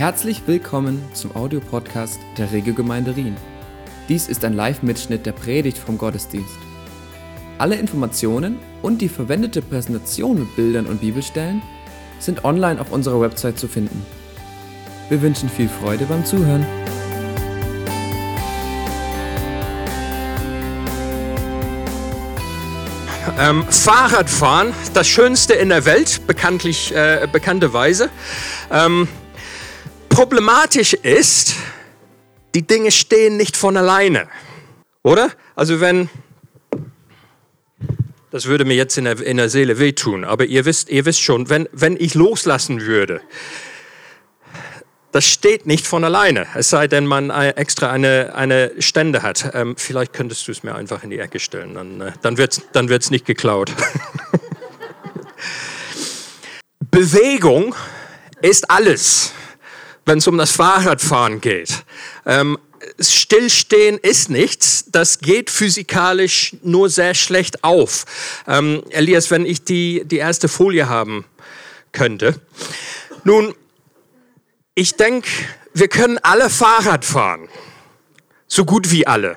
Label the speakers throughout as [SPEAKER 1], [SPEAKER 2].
[SPEAKER 1] Herzlich willkommen zum Audiopodcast der Regelgemeinde Rien. Dies ist ein Live-Mitschnitt der Predigt vom Gottesdienst. Alle Informationen und die verwendete Präsentation mit Bildern und Bibelstellen sind online auf unserer Website zu finden. Wir wünschen viel Freude beim Zuhören.
[SPEAKER 2] Ähm, Fahrradfahren, das Schönste in der Welt, bekanntlich, äh, bekannterweise. Ähm, problematisch ist, die Dinge stehen nicht von alleine. Oder? Also wenn, das würde mir jetzt in der, in der Seele wehtun, aber ihr wisst, ihr wisst schon, wenn, wenn ich loslassen würde, das steht nicht von alleine, es sei denn, man extra eine, eine Stände hat. Ähm, vielleicht könntest du es mir einfach in die Ecke stellen, dann, äh, dann wird es dann wird's nicht geklaut. Bewegung ist alles, wenn es um das Fahrradfahren geht. Ähm, Stillstehen ist nichts, das geht physikalisch nur sehr schlecht auf. Ähm, Elias, wenn ich die, die erste Folie haben könnte. Nun, ich denke, wir können alle Fahrrad fahren. So gut wie alle.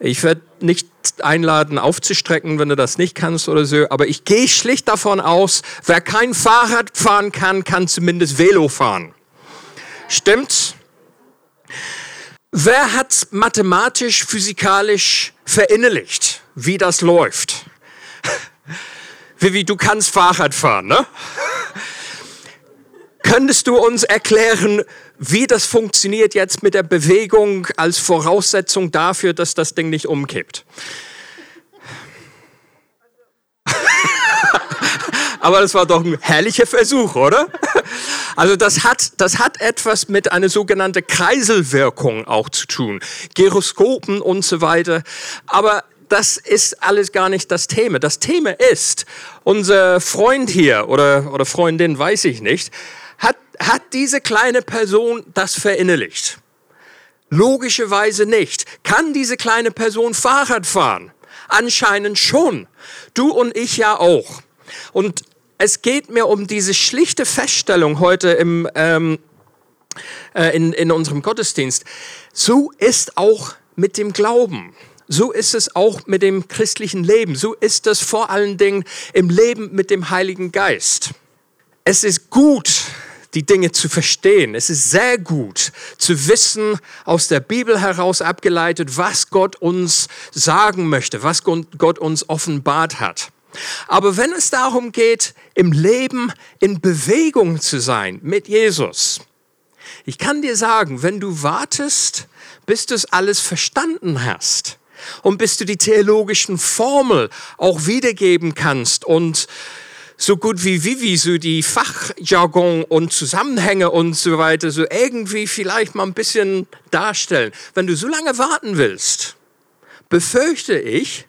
[SPEAKER 2] Ich werde nicht einladen, aufzustrecken, wenn du das nicht kannst oder so, aber ich gehe schlicht davon aus, wer kein Fahrrad fahren kann, kann zumindest Velo fahren. Stimmt's? Wer hat mathematisch, physikalisch verinnerlicht, wie das läuft? Vivi, du kannst Fahrrad fahren, ne? Könntest du uns erklären, wie das funktioniert jetzt mit der Bewegung als Voraussetzung dafür, dass das Ding nicht umkippt? Aber das war doch ein herrlicher Versuch, oder? Also das hat, das hat etwas mit einer sogenannten Kreiselwirkung auch zu tun. Gyroskopen und so weiter. Aber das ist alles gar nicht das Thema. Das Thema ist, unser Freund hier oder, oder Freundin, weiß ich nicht, hat, hat diese kleine Person das verinnerlicht? Logischerweise nicht. Kann diese kleine Person Fahrrad fahren? Anscheinend schon. Du und ich ja auch. Und es geht mir um diese schlichte Feststellung heute im, ähm, äh, in, in unserem Gottesdienst. So ist auch mit dem Glauben. So ist es auch mit dem christlichen Leben. So ist es vor allen Dingen im Leben mit dem Heiligen Geist. Es ist gut, die Dinge zu verstehen. Es ist sehr gut zu wissen, aus der Bibel heraus abgeleitet, was Gott uns sagen möchte, was Gott uns offenbart hat. Aber wenn es darum geht, im Leben in Bewegung zu sein mit Jesus, ich kann dir sagen, wenn du wartest, bis du es alles verstanden hast und bis du die theologischen Formel auch wiedergeben kannst und so gut wie Vivi so die Fachjargon und Zusammenhänge und so weiter so irgendwie vielleicht mal ein bisschen darstellen. Wenn du so lange warten willst, befürchte ich,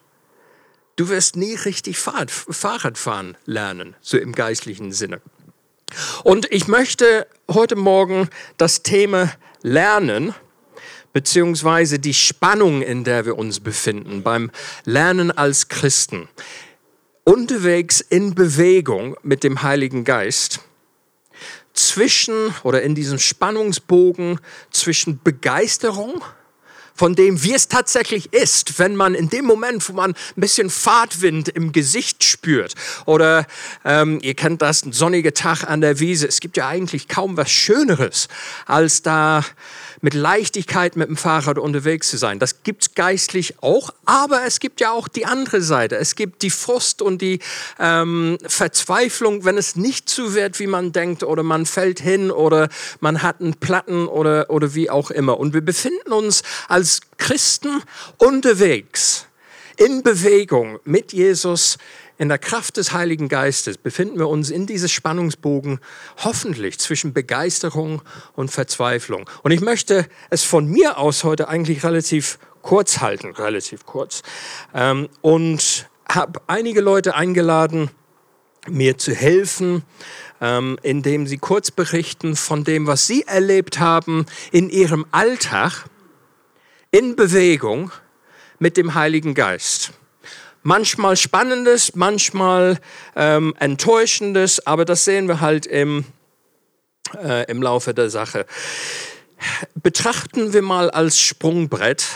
[SPEAKER 2] du wirst nie richtig Fahrrad, fahren lernen, so im geistlichen Sinne. Und ich möchte heute Morgen das Thema Lernen beziehungsweise die Spannung, in der wir uns befinden beim Lernen als Christen unterwegs in Bewegung mit dem Heiligen Geist zwischen oder in diesem Spannungsbogen zwischen Begeisterung von dem, wie es tatsächlich ist, wenn man in dem Moment, wo man ein bisschen Fahrtwind im Gesicht spürt. Oder ähm, ihr kennt das, ein sonniger Tag an der Wiese, es gibt ja eigentlich kaum was Schöneres, als da mit Leichtigkeit mit dem Fahrrad unterwegs zu sein. Das gibt es geistlich auch, aber es gibt ja auch die andere Seite. Es gibt die Frust und die ähm, Verzweiflung, wenn es nicht so wird, wie man denkt, oder man fällt hin oder man hat einen Platten oder, oder wie auch immer. Und wir befinden uns als Christen unterwegs, in Bewegung mit Jesus in der Kraft des Heiligen Geistes befinden wir uns in diesem Spannungsbogen hoffentlich zwischen Begeisterung und Verzweiflung. Und ich möchte es von mir aus heute eigentlich relativ kurz halten, relativ kurz. Ähm, und habe einige Leute eingeladen, mir zu helfen, ähm, indem sie kurz berichten von dem, was sie erlebt haben in ihrem Alltag, in Bewegung mit dem Heiligen Geist manchmal Spannendes, manchmal ähm, Enttäuschendes, aber das sehen wir halt im, äh, im Laufe der Sache. Betrachten wir mal als Sprungbrett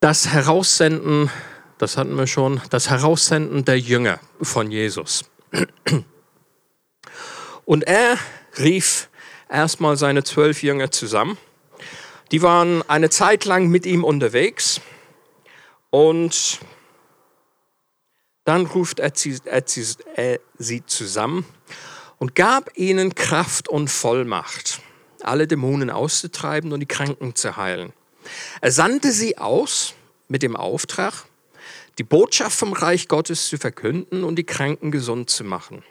[SPEAKER 2] das Heraussenden, das hatten wir schon, das Heraussenden der Jünger von Jesus. Und er rief erstmal seine zwölf Jünger zusammen. Die waren eine Zeit lang mit ihm unterwegs und dann ruft er sie, er sie zusammen und gab ihnen Kraft und Vollmacht, alle Dämonen auszutreiben und die Kranken zu heilen. Er sandte sie aus mit dem Auftrag, die Botschaft vom Reich Gottes zu verkünden und die Kranken gesund zu machen.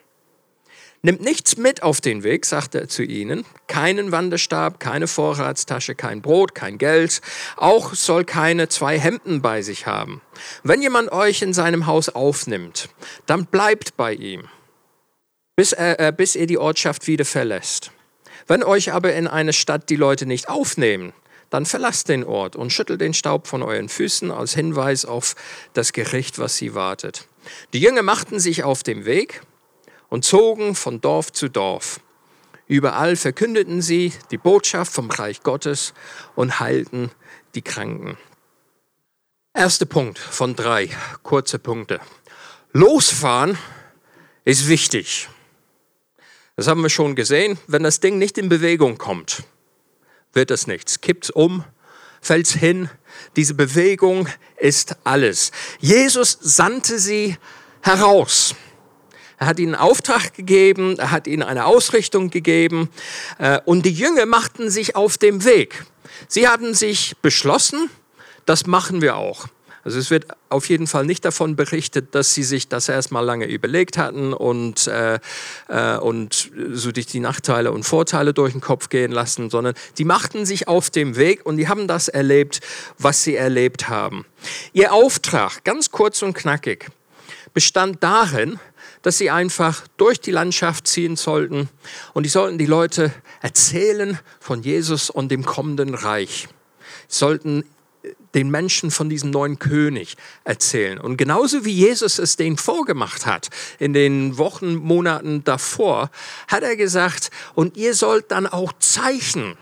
[SPEAKER 2] Nimmt nichts mit auf den Weg, sagte er zu ihnen, keinen Wanderstab, keine Vorratstasche, kein Brot, kein Geld, auch soll keine zwei Hemden bei sich haben. Wenn jemand euch in seinem Haus aufnimmt, dann bleibt bei ihm, bis, er, äh, bis ihr die Ortschaft wieder verlässt. Wenn euch aber in eine Stadt die Leute nicht aufnehmen, dann verlasst den Ort und schüttelt den Staub von euren Füßen als Hinweis auf das Gericht, was sie wartet. Die Jünger machten sich auf den Weg, und zogen von Dorf zu Dorf. Überall verkündeten sie die Botschaft vom Reich Gottes und heilten die Kranken. Erster Punkt von drei, kurze Punkte. Losfahren ist wichtig. Das haben wir schon gesehen. Wenn das Ding nicht in Bewegung kommt, wird es nichts. Kippt um, fällt hin. Diese Bewegung ist alles. Jesus sandte sie heraus. Er hat ihnen Auftrag gegeben, er hat ihnen eine Ausrichtung gegeben äh, und die Jünger machten sich auf dem Weg. Sie hatten sich beschlossen, das machen wir auch. Also es wird auf jeden Fall nicht davon berichtet, dass sie sich das erstmal lange überlegt hatten und, äh, äh, und so durch die Nachteile und Vorteile durch den Kopf gehen lassen, sondern die machten sich auf dem Weg und die haben das erlebt, was sie erlebt haben. Ihr Auftrag, ganz kurz und knackig, bestand darin, dass sie einfach durch die Landschaft ziehen sollten und die sollten die Leute erzählen von Jesus und dem kommenden Reich. Sie sollten den Menschen von diesem neuen König erzählen. Und genauso wie Jesus es denen vorgemacht hat in den Wochen, Monaten davor, hat er gesagt, und ihr sollt dann auch Zeichen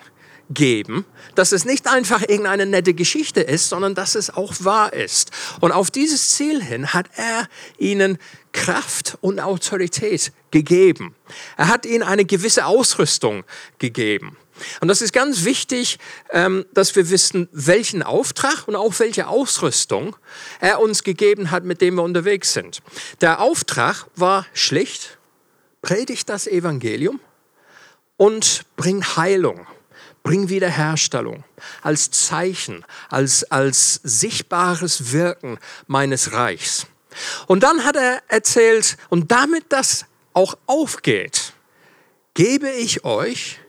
[SPEAKER 2] geben, dass es nicht einfach irgendeine nette Geschichte ist, sondern dass es auch wahr ist. Und auf dieses Ziel hin hat er ihnen Kraft und Autorität gegeben. Er hat ihnen eine gewisse Ausrüstung gegeben. Und das ist ganz wichtig, ähm, dass wir wissen, welchen Auftrag und auch welche Ausrüstung er uns gegeben hat, mit dem wir unterwegs sind. Der Auftrag war schlicht, predigt das Evangelium und bring Heilung Bring Wiederherstellung als Zeichen, als, als sichtbares Wirken meines Reichs. Und dann hat er erzählt, und damit das auch aufgeht, gebe ich euch,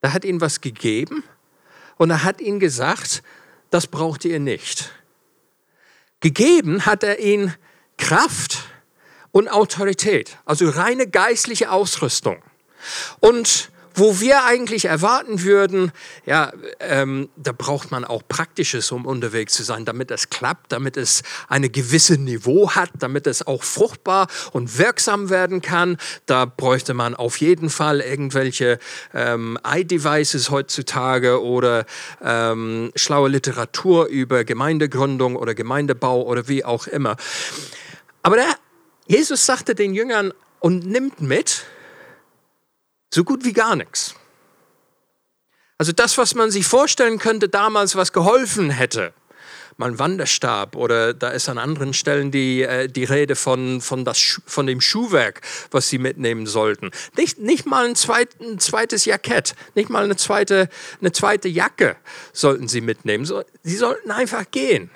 [SPEAKER 2] er hat ihnen was gegeben und er hat ihnen gesagt, das braucht ihr nicht. Gegeben hat er ihnen Kraft und Autorität, also reine geistliche Ausrüstung. Und wo wir eigentlich erwarten würden, ja, ähm, da braucht man auch Praktisches, um unterwegs zu sein, damit es klappt, damit es eine gewisse Niveau hat, damit es auch fruchtbar und wirksam werden kann. Da bräuchte man auf jeden Fall irgendwelche ähm, i-Devices heutzutage oder ähm, schlaue Literatur über Gemeindegründung oder Gemeindebau oder wie auch immer. Aber der, Jesus sagte den Jüngern und nimmt mit, so gut wie gar nichts. Also das, was man sich vorstellen könnte damals, was geholfen hätte, mal ein Wanderstab oder da ist an anderen Stellen die, äh, die Rede von, von, das, von dem Schuhwerk, was sie mitnehmen sollten. Nicht, nicht mal ein, zweit, ein zweites Jackett, nicht mal eine zweite, eine zweite Jacke sollten sie mitnehmen. Sie sollten einfach gehen.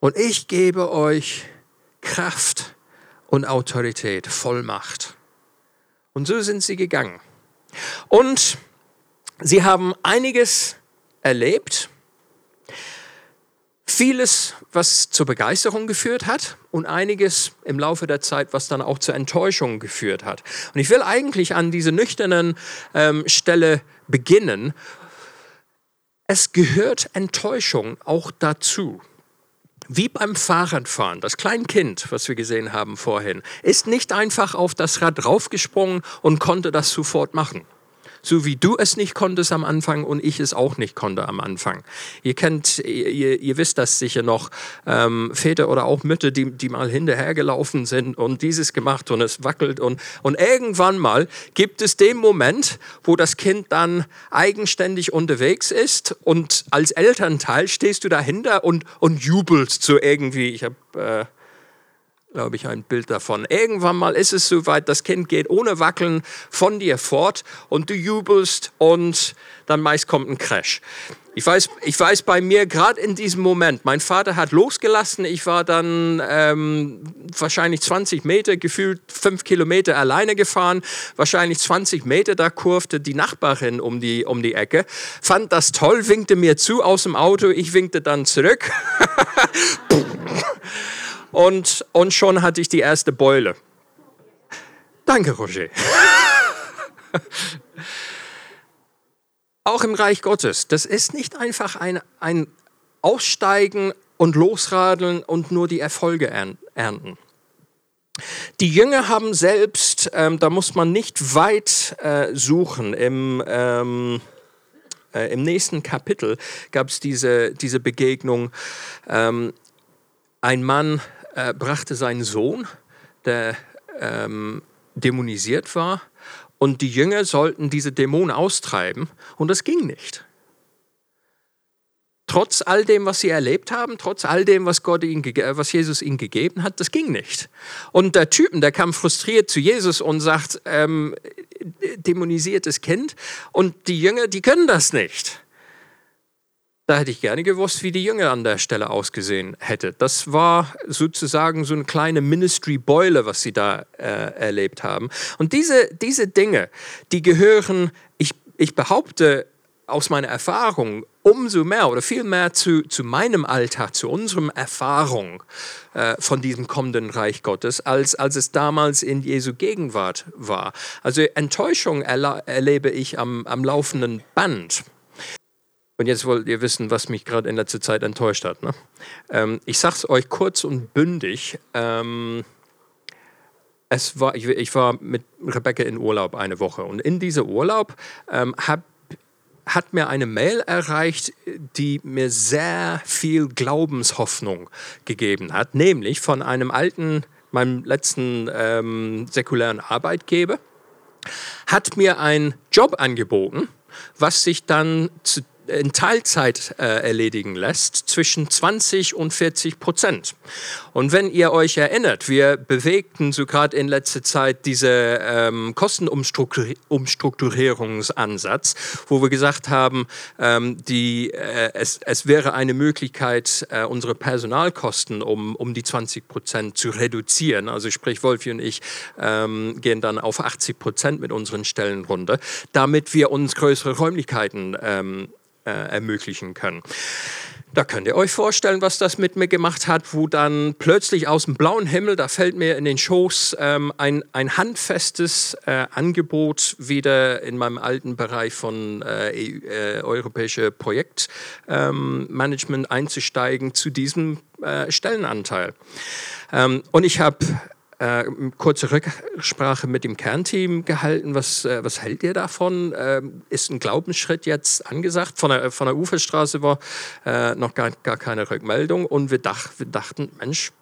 [SPEAKER 2] Und ich gebe euch Kraft und Autorität, Vollmacht. Und so sind sie gegangen. Und sie haben einiges erlebt, vieles, was zur Begeisterung geführt hat und einiges im Laufe der Zeit, was dann auch zur Enttäuschung geführt hat. Und ich will eigentlich an dieser nüchternen ähm, Stelle beginnen. Es gehört Enttäuschung auch dazu. Wie beim Fahrradfahren, das Kleinkind, was wir gesehen haben vorhin, ist nicht einfach auf das Rad draufgesprungen und konnte das sofort machen. So wie du es nicht konntest am Anfang und ich es auch nicht konnte am Anfang. Ihr kennt, ihr, ihr wisst das sicher noch, ähm, Väter oder auch Mütter, die, die mal hinterhergelaufen sind und dieses gemacht und es wackelt und, und irgendwann mal gibt es den Moment, wo das Kind dann eigenständig unterwegs ist und als Elternteil stehst du dahinter und, und jubelst so irgendwie. Ich habe äh, glaube ich, ein Bild davon. Irgendwann mal ist es soweit, das Kind geht ohne Wackeln von dir fort und du jubelst und dann meist kommt ein Crash. Ich weiß, ich weiß bei mir gerade in diesem Moment, mein Vater hat losgelassen, ich war dann ähm, wahrscheinlich 20 Meter, gefühlt 5 Kilometer alleine gefahren, wahrscheinlich 20 Meter, da kurfte die Nachbarin um die, um die Ecke, fand das toll, winkte mir zu aus dem Auto, ich winkte dann zurück. und, und schon hatte ich die erste Beule. Danke, Roger. Auch im Reich Gottes, das ist nicht einfach ein, ein Aussteigen und Losradeln und nur die Erfolge ernten. Die Jünger haben selbst, ähm, da muss man nicht weit äh, suchen, im, ähm, äh, im nächsten Kapitel gab es diese, diese Begegnung. Ähm, ein Mann äh, brachte seinen Sohn, der ähm, dämonisiert war, und die Jünger sollten diese Dämonen austreiben, und das ging nicht. Trotz all dem, was sie erlebt haben, trotz all dem, was, Gott ihnen, was Jesus ihnen gegeben hat, das ging nicht. Und der Typen, der kam frustriert zu Jesus und sagt, ähm, dämonisiertes Kind, und die Jünger, die können das nicht. Da hätte ich gerne gewusst, wie die Jünger an der Stelle ausgesehen hätte. Das war sozusagen so eine kleine Ministry-Beule, was sie da äh, erlebt haben. Und diese, diese Dinge, die gehören, ich, ich behaupte aus meiner Erfahrung, umso mehr oder viel mehr zu, zu meinem Alltag, zu unserem Erfahrung äh, von diesem kommenden Reich Gottes, als, als es damals in Jesu Gegenwart war. Also Enttäuschung erlebe ich am, am laufenden Band. Und jetzt wollt ihr wissen, was mich gerade in letzter Zeit enttäuscht hat. Ne? Ähm, ich sage es euch kurz und bündig. Ähm, es war, ich, ich, war mit Rebecca in Urlaub eine Woche und in diesem Urlaub ähm, hab, hat mir eine Mail erreicht, die mir sehr viel Glaubenshoffnung gegeben hat, nämlich von einem alten, meinem letzten ähm, säkulären Arbeitgeber, hat mir einen Job angeboten, was sich dann zu in Teilzeit äh, erledigen lässt, zwischen 20 und 40 Prozent. Und wenn ihr euch erinnert, wir bewegten so gerade in letzter Zeit diese ähm, Kostenumstrukturierungsansatz, wo wir gesagt haben, ähm, die, äh, es, es wäre eine Möglichkeit, äh, unsere Personalkosten um, um die 20 Prozent zu reduzieren. Also sprich, Wolfi und ich ähm, gehen dann auf 80 Prozent mit unseren Stellen runter, damit wir uns größere Räumlichkeiten ähm, äh, ermöglichen können. Da könnt ihr euch vorstellen, was das mit mir gemacht hat, wo dann plötzlich aus dem blauen Himmel, da fällt mir in den Schoß ähm, ein, ein handfestes äh, Angebot, wieder in meinem alten Bereich von äh, äh, europäische Projektmanagement ähm, einzusteigen zu diesem äh, Stellenanteil. Ähm, und ich habe äh, kurze Rücksprache mit dem Kernteam gehalten. Was, äh, was hält ihr davon? Äh, ist ein Glaubensschritt jetzt angesagt? Von der, von der Uferstraße war äh, noch gar, gar keine Rückmeldung und wir, dach, wir dachten, Mensch,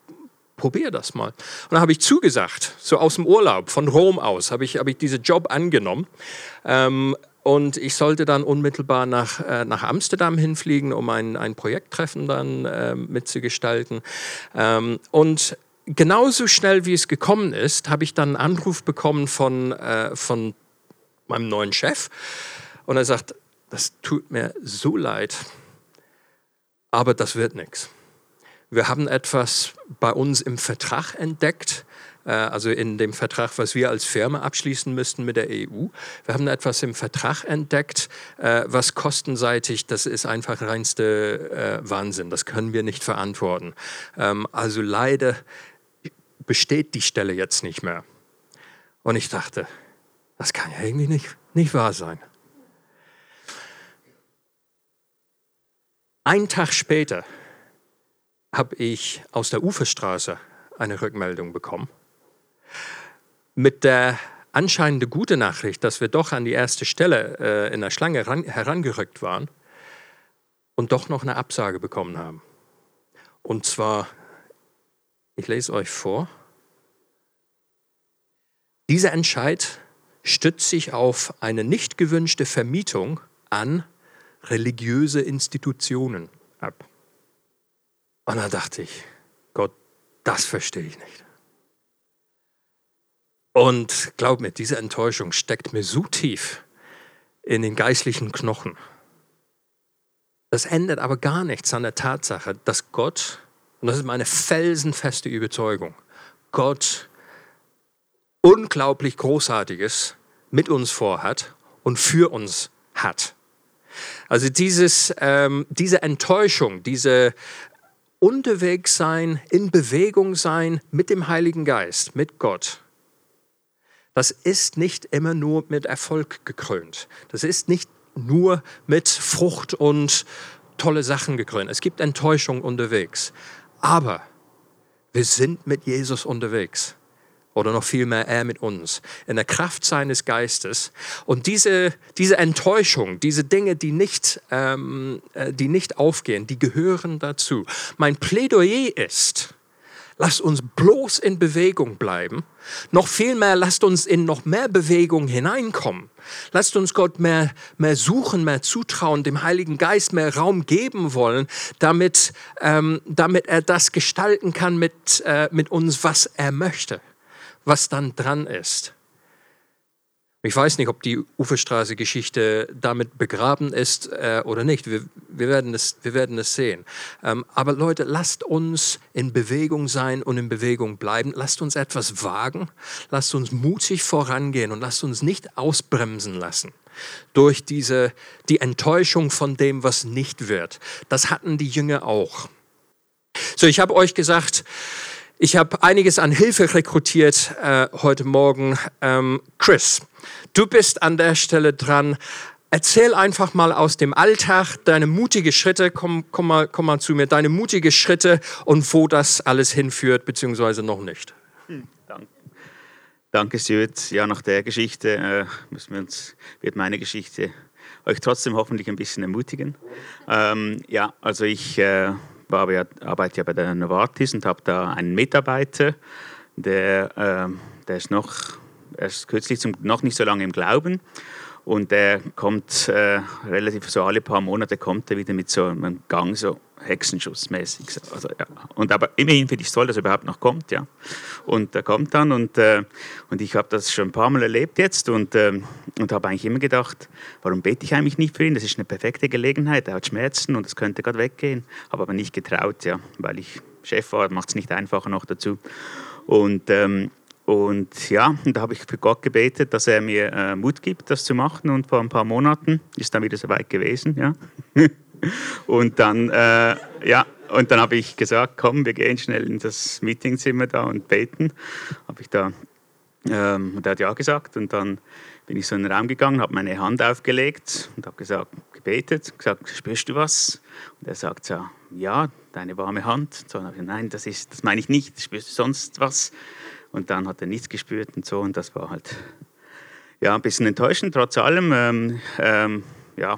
[SPEAKER 2] probier das mal. Und dann habe ich zugesagt, so aus dem Urlaub, von Rom aus, habe ich, hab ich diesen Job angenommen. Ähm, und ich sollte dann unmittelbar nach, äh, nach Amsterdam hinfliegen, um ein, ein Projekttreffen dann äh, mitzugestalten. Ähm, und genauso schnell wie es gekommen ist, habe ich dann einen Anruf bekommen von, äh, von meinem neuen Chef. Und er sagt, das tut mir so leid, aber das wird nichts. Wir haben etwas bei uns im Vertrag entdeckt, äh, also in dem Vertrag, was wir als Firma abschließen müssten mit der EU. Wir haben etwas im Vertrag entdeckt, äh, was kostenseitig, das ist einfach reinste äh, Wahnsinn. Das können wir nicht verantworten. Ähm, also leider besteht die Stelle jetzt nicht mehr. Und ich dachte, das kann ja irgendwie nicht, nicht wahr sein. Ein Tag später habe ich aus der Uferstraße eine Rückmeldung bekommen mit der anscheinende gute Nachricht, dass wir doch an die erste Stelle äh, in der Schlange ran, herangerückt waren und doch noch eine Absage bekommen haben. Und zwar, ich lese euch vor, dieser Entscheid stützt sich auf eine nicht gewünschte Vermietung an religiöse Institutionen ab. Und da dachte ich, Gott, das verstehe ich nicht. Und glaub mir, diese Enttäuschung steckt mir so tief in den geistlichen Knochen. Das ändert aber gar nichts an der Tatsache, dass Gott, und das ist meine felsenfeste Überzeugung, Gott unglaublich Großartiges mit uns vorhat und für uns hat. Also dieses, ähm, diese Enttäuschung, diese unterwegs sein, in Bewegung sein mit dem Heiligen Geist, mit Gott, das ist nicht immer nur mit Erfolg gekrönt. Das ist nicht nur mit Frucht und tolle Sachen gekrönt. Es gibt Enttäuschung unterwegs. Aber wir sind mit Jesus unterwegs. Oder noch vielmehr er mit uns. In der Kraft seines Geistes. Und diese, diese Enttäuschung, diese Dinge, die nicht, ähm, äh, die nicht aufgehen, die gehören dazu. Mein Plädoyer ist, lasst uns bloß in Bewegung bleiben. Noch viel mehr, lasst uns in noch mehr Bewegung hineinkommen. Lasst uns Gott mehr, mehr suchen, mehr zutrauen, dem Heiligen Geist mehr Raum geben wollen, damit, ähm, damit er das gestalten kann mit, äh, mit uns, was er möchte, was dann dran ist. Ich weiß nicht, ob die Uferstraße-Geschichte damit begraben ist äh, oder nicht. Wir, wir, werden es, wir werden es sehen. Ähm, aber Leute, lasst uns in Bewegung sein und in Bewegung bleiben. Lasst uns etwas wagen. Lasst uns mutig vorangehen und lasst uns nicht ausbremsen lassen durch diese, die Enttäuschung von dem, was nicht wird. Das hatten die Jünger auch. So, ich habe euch gesagt, ich habe einiges an Hilfe rekrutiert äh, heute Morgen. Ähm, Chris, Du bist an der Stelle dran. Erzähl einfach mal aus dem Alltag deine mutige Schritte, komm, komm, mal, komm mal zu mir, deine mutige Schritte und wo das alles hinführt, beziehungsweise noch nicht. Hm,
[SPEAKER 3] danke. Danke, Stuart. Ja, nach der Geschichte äh, müssen wir uns, wird meine Geschichte euch trotzdem hoffentlich ein bisschen ermutigen. Ähm, ja, also ich äh, war, arbeite ja bei der Novartis und habe da einen Mitarbeiter, der, äh, der ist noch erst kürzlich zum, noch nicht so lange im Glauben. Und der kommt äh, relativ so alle paar Monate kommt er wieder mit so einem Gang, so Hexenschussmäßig. Also, ja. Und aber immerhin finde ich es toll, dass er überhaupt noch kommt, ja. Und er kommt dann und, äh, und ich habe das schon ein paar Mal erlebt jetzt und, äh, und habe eigentlich immer gedacht, warum bete ich eigentlich nicht für ihn? Das ist eine perfekte Gelegenheit. Er hat Schmerzen und es könnte gerade weggehen. Habe aber nicht getraut, ja, weil ich Chef war, macht es nicht einfacher noch dazu. Und ähm, und ja, und da habe ich für Gott gebetet, dass er mir äh, Mut gibt, das zu machen. Und vor ein paar Monaten ist dann wieder soweit gewesen. Ja. und dann, äh, ja, und dann habe ich gesagt, komm, wir gehen schnell in das Meetingzimmer da und beten. Habe ich da, ähm, und er hat ja gesagt. Und dann bin ich so in den Raum gegangen, habe meine Hand aufgelegt und habe gesagt, gebetet, gesagt, spürst du was? Und er sagt so, ja, deine warme Hand. So, ich, Nein, das, ist, das meine ich nicht. Spürst du sonst was? Und dann hat er nichts gespürt und so. Und das war halt ja, ein bisschen enttäuschend. Trotz allem ähm, ähm, ja,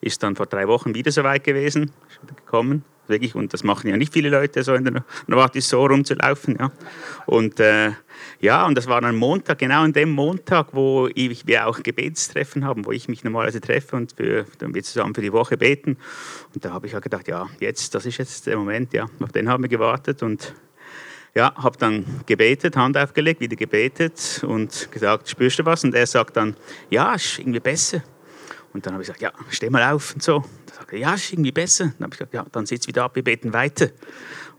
[SPEAKER 3] ist dann vor drei Wochen wieder so weit gewesen, gekommen. Wirklich, und das machen ja nicht viele Leute, so in der Novartis so rumzulaufen. Ja. Und äh, ja, und das war dann Montag, genau an dem Montag, wo ich, wir auch Gebetstreffen haben, wo ich mich normalerweise treffe und für, dann wir zusammen für die Woche beten. Und da habe ich halt gedacht, ja, jetzt, das ist jetzt der Moment, ja, auf den haben wir gewartet und ja, habe dann gebetet, Hand aufgelegt, wieder gebetet und gesagt, spürst du was? Und er sagt dann, ja, ist irgendwie besser. Und dann habe ich gesagt, ja, steh mal auf und so. Dann sagt er, ja, ist irgendwie besser. Dann habe ich gesagt, ja, dann sitz wieder ab, wir beten weiter.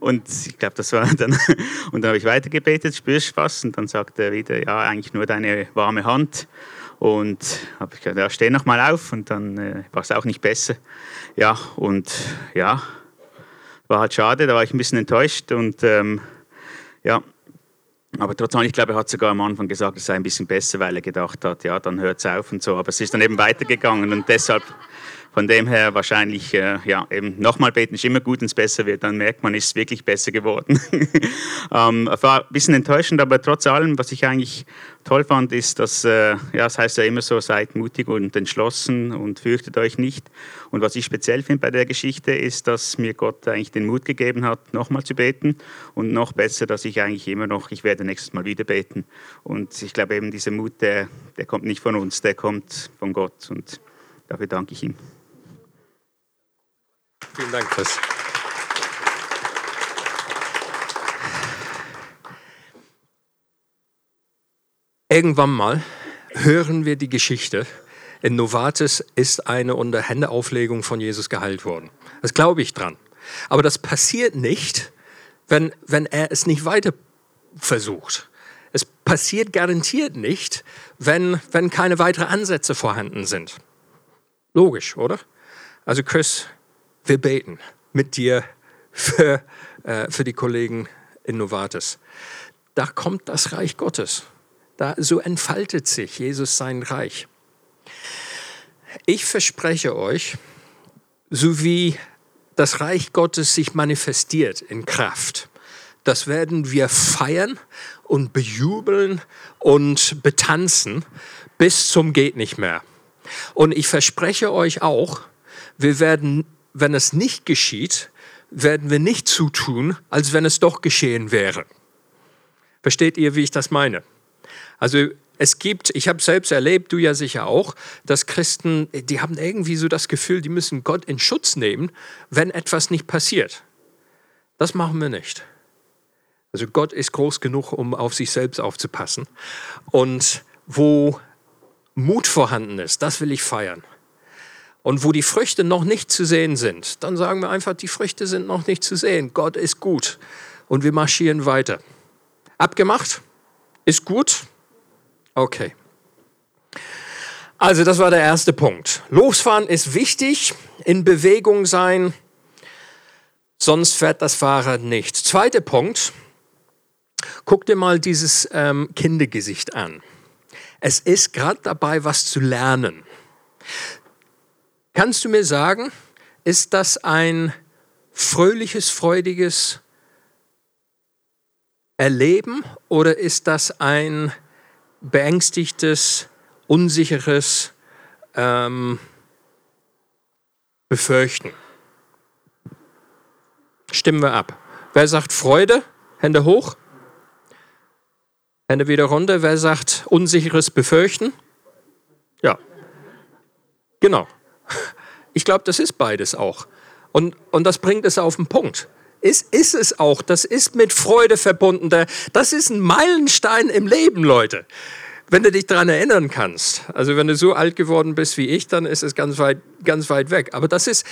[SPEAKER 3] Und ich glaube, das war dann, und dann habe ich weiter gebetet, spürst du was? Und dann sagt er wieder, ja, eigentlich nur deine warme Hand. Und habe ich gesagt, ja, steh noch mal auf. Und dann äh, war es auch nicht besser. Ja, und ja, war halt schade, da war ich ein bisschen enttäuscht und ähm, ja, aber trotzdem, ich glaube, er hat sogar am Anfang gesagt, es sei ein bisschen besser, weil er gedacht hat, ja, dann hört es auf und so. Aber es ist dann eben weitergegangen und deshalb von dem her wahrscheinlich, äh, ja, eben nochmal beten ist immer gut, wenn es besser wird, dann merkt man, ist wirklich besser geworden. ähm, war ein bisschen enttäuschend, aber trotz allem, was ich eigentlich toll fand, ist, dass, äh, ja, das heißt ja immer so, seid mutig und entschlossen und fürchtet euch nicht. Und was ich speziell finde bei der Geschichte, ist, dass mir Gott eigentlich den Mut gegeben hat, nochmal zu beten und noch besser, dass ich eigentlich immer noch, ich werde nächstes Mal wieder beten. Und ich glaube eben, dieser Mut, der, der kommt nicht von uns, der kommt von Gott und dafür danke ich ihm.
[SPEAKER 2] Vielen Dank, Chris. Irgendwann mal hören wir die Geschichte, in Novartis ist eine unter Händeauflegung von Jesus geheilt worden. Das glaube ich dran. Aber das passiert nicht, wenn, wenn er es nicht weiter versucht. Es passiert garantiert nicht, wenn, wenn keine weiteren Ansätze vorhanden sind. Logisch, oder? Also Chris, wir beten mit dir für, äh, für die Kollegen in Novartis. Da kommt das Reich Gottes. Da, so entfaltet sich Jesus sein Reich. Ich verspreche euch, so wie das Reich Gottes sich manifestiert in Kraft, das werden wir feiern und bejubeln und betanzen bis zum geht nicht mehr. Und ich verspreche euch auch, wir werden, wenn es nicht geschieht, werden wir nicht zutun, als wenn es doch geschehen wäre. Versteht ihr, wie ich das meine? Also es gibt, ich habe selbst erlebt, du ja sicher auch, dass Christen, die haben irgendwie so das Gefühl, die müssen Gott in Schutz nehmen, wenn etwas nicht passiert. Das machen wir nicht. Also Gott ist groß genug, um auf sich selbst aufzupassen. Und wo Mut vorhanden ist, das will ich feiern. Und wo die Früchte noch nicht zu sehen sind, dann sagen wir einfach, die Früchte sind noch nicht zu sehen. Gott ist gut. Und wir marschieren weiter. Abgemacht? Ist gut? Okay. Also das war der erste Punkt. Losfahren ist wichtig, in Bewegung sein, sonst fährt das Fahrrad nicht. Zweiter Punkt, guck dir mal dieses ähm, Kindergesicht an. Es ist gerade dabei, was zu lernen. Kannst du mir sagen, ist das ein fröhliches, freudiges Erleben oder ist das ein beängstigtes, unsicheres ähm, Befürchten. Stimmen wir ab. Wer sagt Freude? Hände hoch. Hände wieder runter. Wer sagt unsicheres Befürchten? Ja. Genau. Ich glaube, das ist beides auch. Und, und das bringt es auf den Punkt. Ist, ist es auch. Das ist mit Freude verbunden. Das ist ein Meilenstein im Leben, Leute. Wenn du dich daran erinnern kannst, also wenn du so alt geworden bist wie ich, dann ist es ganz weit, ganz weit weg. Aber das ist,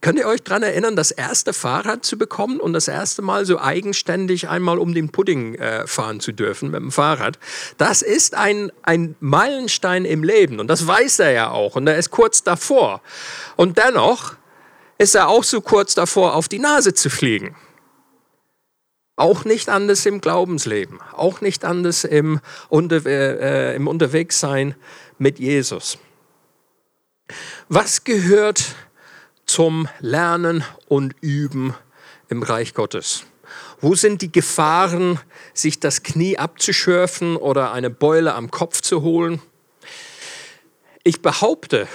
[SPEAKER 2] Könnt ihr euch daran erinnern, das erste Fahrrad zu bekommen und das erste Mal so eigenständig einmal um den Pudding äh, fahren zu dürfen mit dem Fahrrad? Das ist ein, ein Meilenstein im Leben und das weiß er ja auch und er ist kurz davor. Und dennoch ist er auch so kurz davor, auf die Nase zu fliegen. Auch nicht anders im Glaubensleben, auch nicht anders im, Unter äh, im Unterwegssein mit Jesus. Was gehört zum Lernen und Üben im Reich Gottes? Wo sind die Gefahren, sich das Knie abzuschürfen oder eine Beule am Kopf zu holen? Ich behaupte,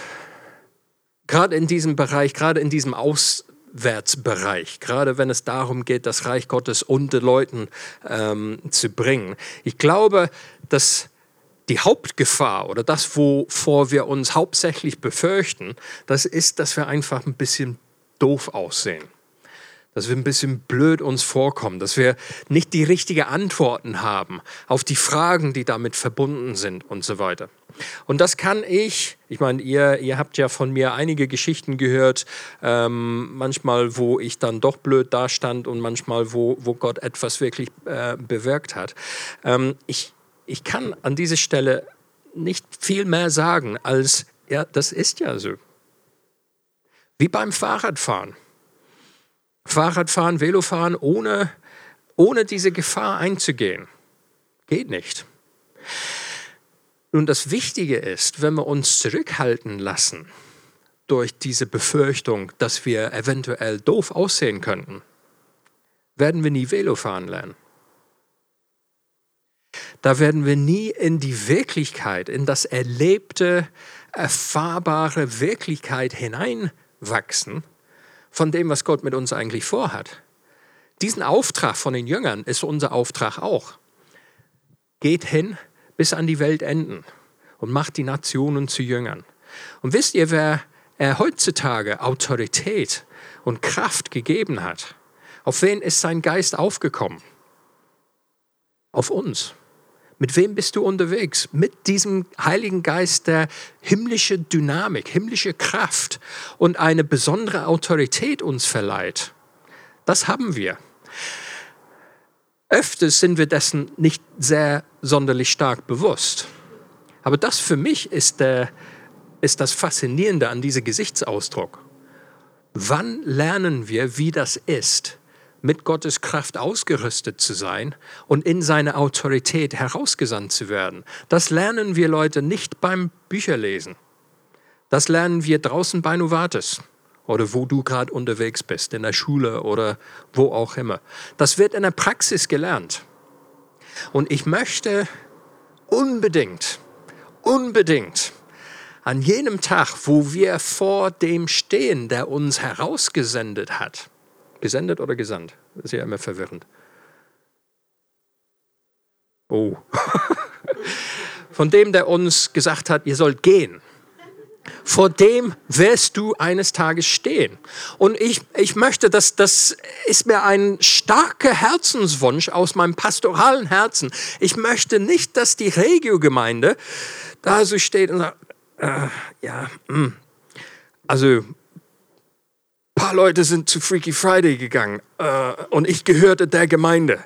[SPEAKER 2] gerade in diesem Bereich, gerade in diesem Auswärtsbereich, gerade wenn es darum geht, das Reich Gottes unter Leuten ähm, zu bringen. Ich glaube, dass die Hauptgefahr oder das, wovor wir uns hauptsächlich befürchten, das ist, dass wir einfach ein bisschen doof aussehen dass wir ein bisschen blöd uns vorkommen, dass wir nicht die richtigen Antworten haben auf die Fragen, die damit verbunden sind und so weiter. Und das kann ich, ich meine, ihr, ihr habt ja von mir einige Geschichten gehört, ähm, manchmal, wo ich dann doch blöd dastand und manchmal, wo, wo Gott etwas wirklich äh, bewirkt hat. Ähm, ich, ich kann an dieser Stelle nicht viel mehr sagen, als, ja, das ist ja so. Wie beim Fahrradfahren. Fahrradfahren, Velofahren, ohne, ohne diese Gefahr einzugehen. Geht nicht. Nun, das Wichtige ist, wenn wir uns zurückhalten lassen, durch diese Befürchtung, dass wir eventuell doof aussehen könnten, werden wir nie Velo fahren lernen. Da werden wir nie in die Wirklichkeit, in das erlebte, erfahrbare Wirklichkeit hineinwachsen von dem, was Gott mit uns eigentlich vorhat. Diesen Auftrag von den Jüngern ist unser Auftrag auch. Geht hin bis an die Weltenden und macht die Nationen zu Jüngern. Und wisst ihr, wer er heutzutage Autorität und Kraft gegeben hat? Auf wen ist sein Geist aufgekommen? Auf uns. Mit wem bist du unterwegs? Mit diesem Heiligen Geist, der himmlische Dynamik, himmlische Kraft und eine besondere Autorität uns verleiht. Das haben wir. Öfters sind wir dessen nicht sehr sonderlich stark bewusst. Aber das für mich ist, der, ist das Faszinierende an diesem Gesichtsausdruck. Wann lernen wir, wie das ist, mit Gottes Kraft ausgerüstet zu sein und in seine Autorität herausgesandt zu werden? Das lernen wir Leute nicht beim Bücherlesen. Das lernen wir draußen bei Novartis oder wo du gerade unterwegs bist, in der Schule oder wo auch immer. Das wird in der Praxis gelernt. Und ich möchte unbedingt, unbedingt an jenem Tag, wo wir vor dem stehen, der uns herausgesendet hat, gesendet oder gesandt, das ist ja immer verwirrend. Oh. Von dem, der uns gesagt hat, ihr sollt gehen vor dem wirst du eines Tages stehen. Und ich, ich möchte, dass das ist mir ein starker Herzenswunsch aus meinem pastoralen Herzen. Ich möchte nicht, dass die Regio-Gemeinde da so steht und sagt, äh, ja, mh. Hm. also paar Leute sind zu Freaky Friday gegangen äh, und ich gehörte der Gemeinde.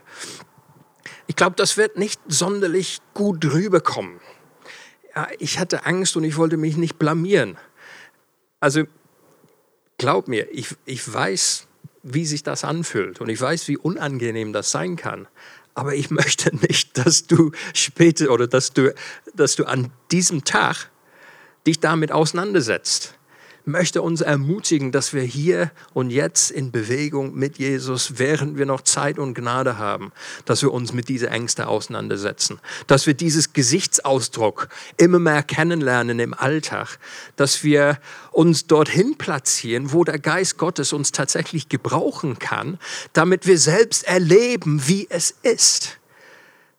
[SPEAKER 2] Ich glaube, das wird nicht sonderlich gut rüberkommen ja, ich hatte Angst und ich wollte mich nicht blamieren. Also glaub mir, ich, ich weiß, wie sich das anfühlt und ich weiß, wie unangenehm das sein kann. Aber ich möchte nicht, dass du später oder dass du, dass du an diesem Tag dich damit auseinandersetzt möchte uns ermutigen, dass wir hier und jetzt in Bewegung mit Jesus, während wir noch Zeit und Gnade haben, dass wir uns mit dieser Ängste auseinandersetzen, dass wir dieses Gesichtsausdruck immer mehr kennenlernen im Alltag, dass wir uns dorthin platzieren, wo der Geist Gottes uns tatsächlich gebrauchen kann, damit wir selbst erleben, wie es ist.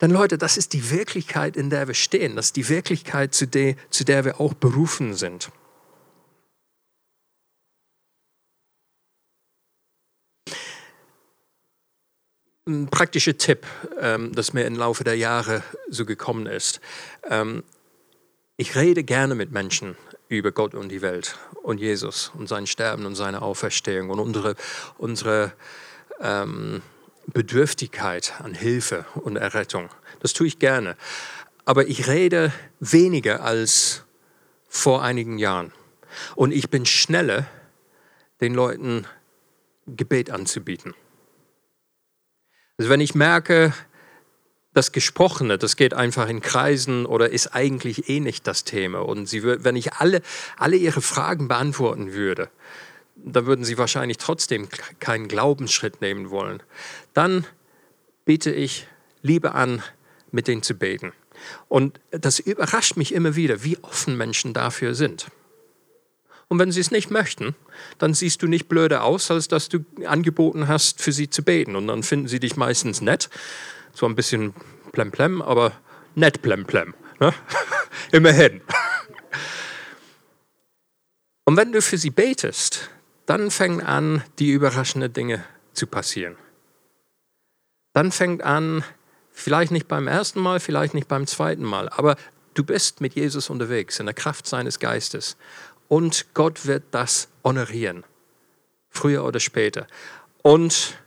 [SPEAKER 2] Denn Leute, das ist die Wirklichkeit, in der wir stehen. Das ist die Wirklichkeit, zu der, zu der wir auch berufen sind. Ein praktischer Tipp, ähm, das mir im Laufe der Jahre so gekommen ist. Ähm, ich rede gerne mit Menschen über Gott und die Welt und Jesus und sein Sterben und seine Auferstehung und unsere, unsere ähm, Bedürftigkeit an Hilfe und Errettung. Das tue ich gerne. Aber ich rede weniger als vor einigen Jahren. Und ich bin schneller, den Leuten Gebet anzubieten. Also wenn ich merke, das Gesprochene, das geht einfach in Kreisen oder ist eigentlich eh nicht das Thema. Und sie, wenn ich alle, alle ihre Fragen beantworten würde, dann würden sie wahrscheinlich trotzdem keinen Glaubensschritt nehmen wollen. Dann biete ich Liebe an, mit denen zu beten. Und das überrascht mich immer wieder, wie offen Menschen dafür sind. Und wenn sie es nicht möchten, dann siehst du nicht blöder aus, als dass du angeboten hast, für sie zu beten. Und dann finden sie dich meistens nett. So ein bisschen plemplem, aber nett plemplem. Ne? Immerhin. Und wenn du für sie betest, dann fängt an, die überraschenden Dinge zu passieren. Dann fängt an, vielleicht nicht beim ersten Mal, vielleicht nicht beim zweiten Mal, aber du bist mit Jesus unterwegs in der Kraft seines Geistes und Gott wird das honorieren, früher oder später. Und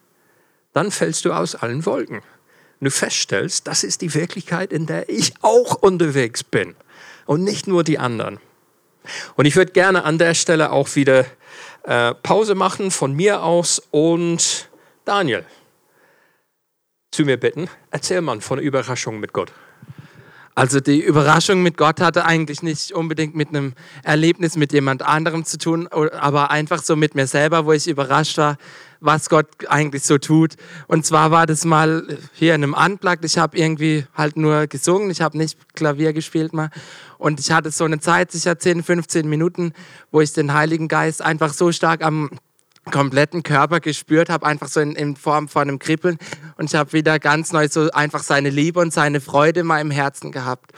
[SPEAKER 2] dann fällst du aus allen Wolken. Und du feststellst, das ist die Wirklichkeit, in der ich auch unterwegs bin und nicht nur die anderen. Und ich würde gerne an der Stelle auch wieder äh, Pause machen von mir aus und Daniel zu mir bitten. Erzähl mal von Überraschung mit Gott.
[SPEAKER 4] Also die Überraschung mit Gott hatte eigentlich nicht unbedingt mit einem Erlebnis mit jemand anderem zu tun, aber einfach so mit mir selber, wo ich überrascht war, was Gott eigentlich so tut. Und zwar war das mal hier in einem Unplugged. Ich habe irgendwie halt nur gesungen, ich habe nicht Klavier gespielt mal. Und ich hatte so eine Zeit, sicher 10, 15 Minuten, wo ich den Heiligen Geist einfach so stark am kompletten Körper gespürt habe, einfach so in, in Form von einem Kribbeln. Und ich habe wieder ganz neu so einfach seine Liebe und seine Freude in meinem Herzen gehabt.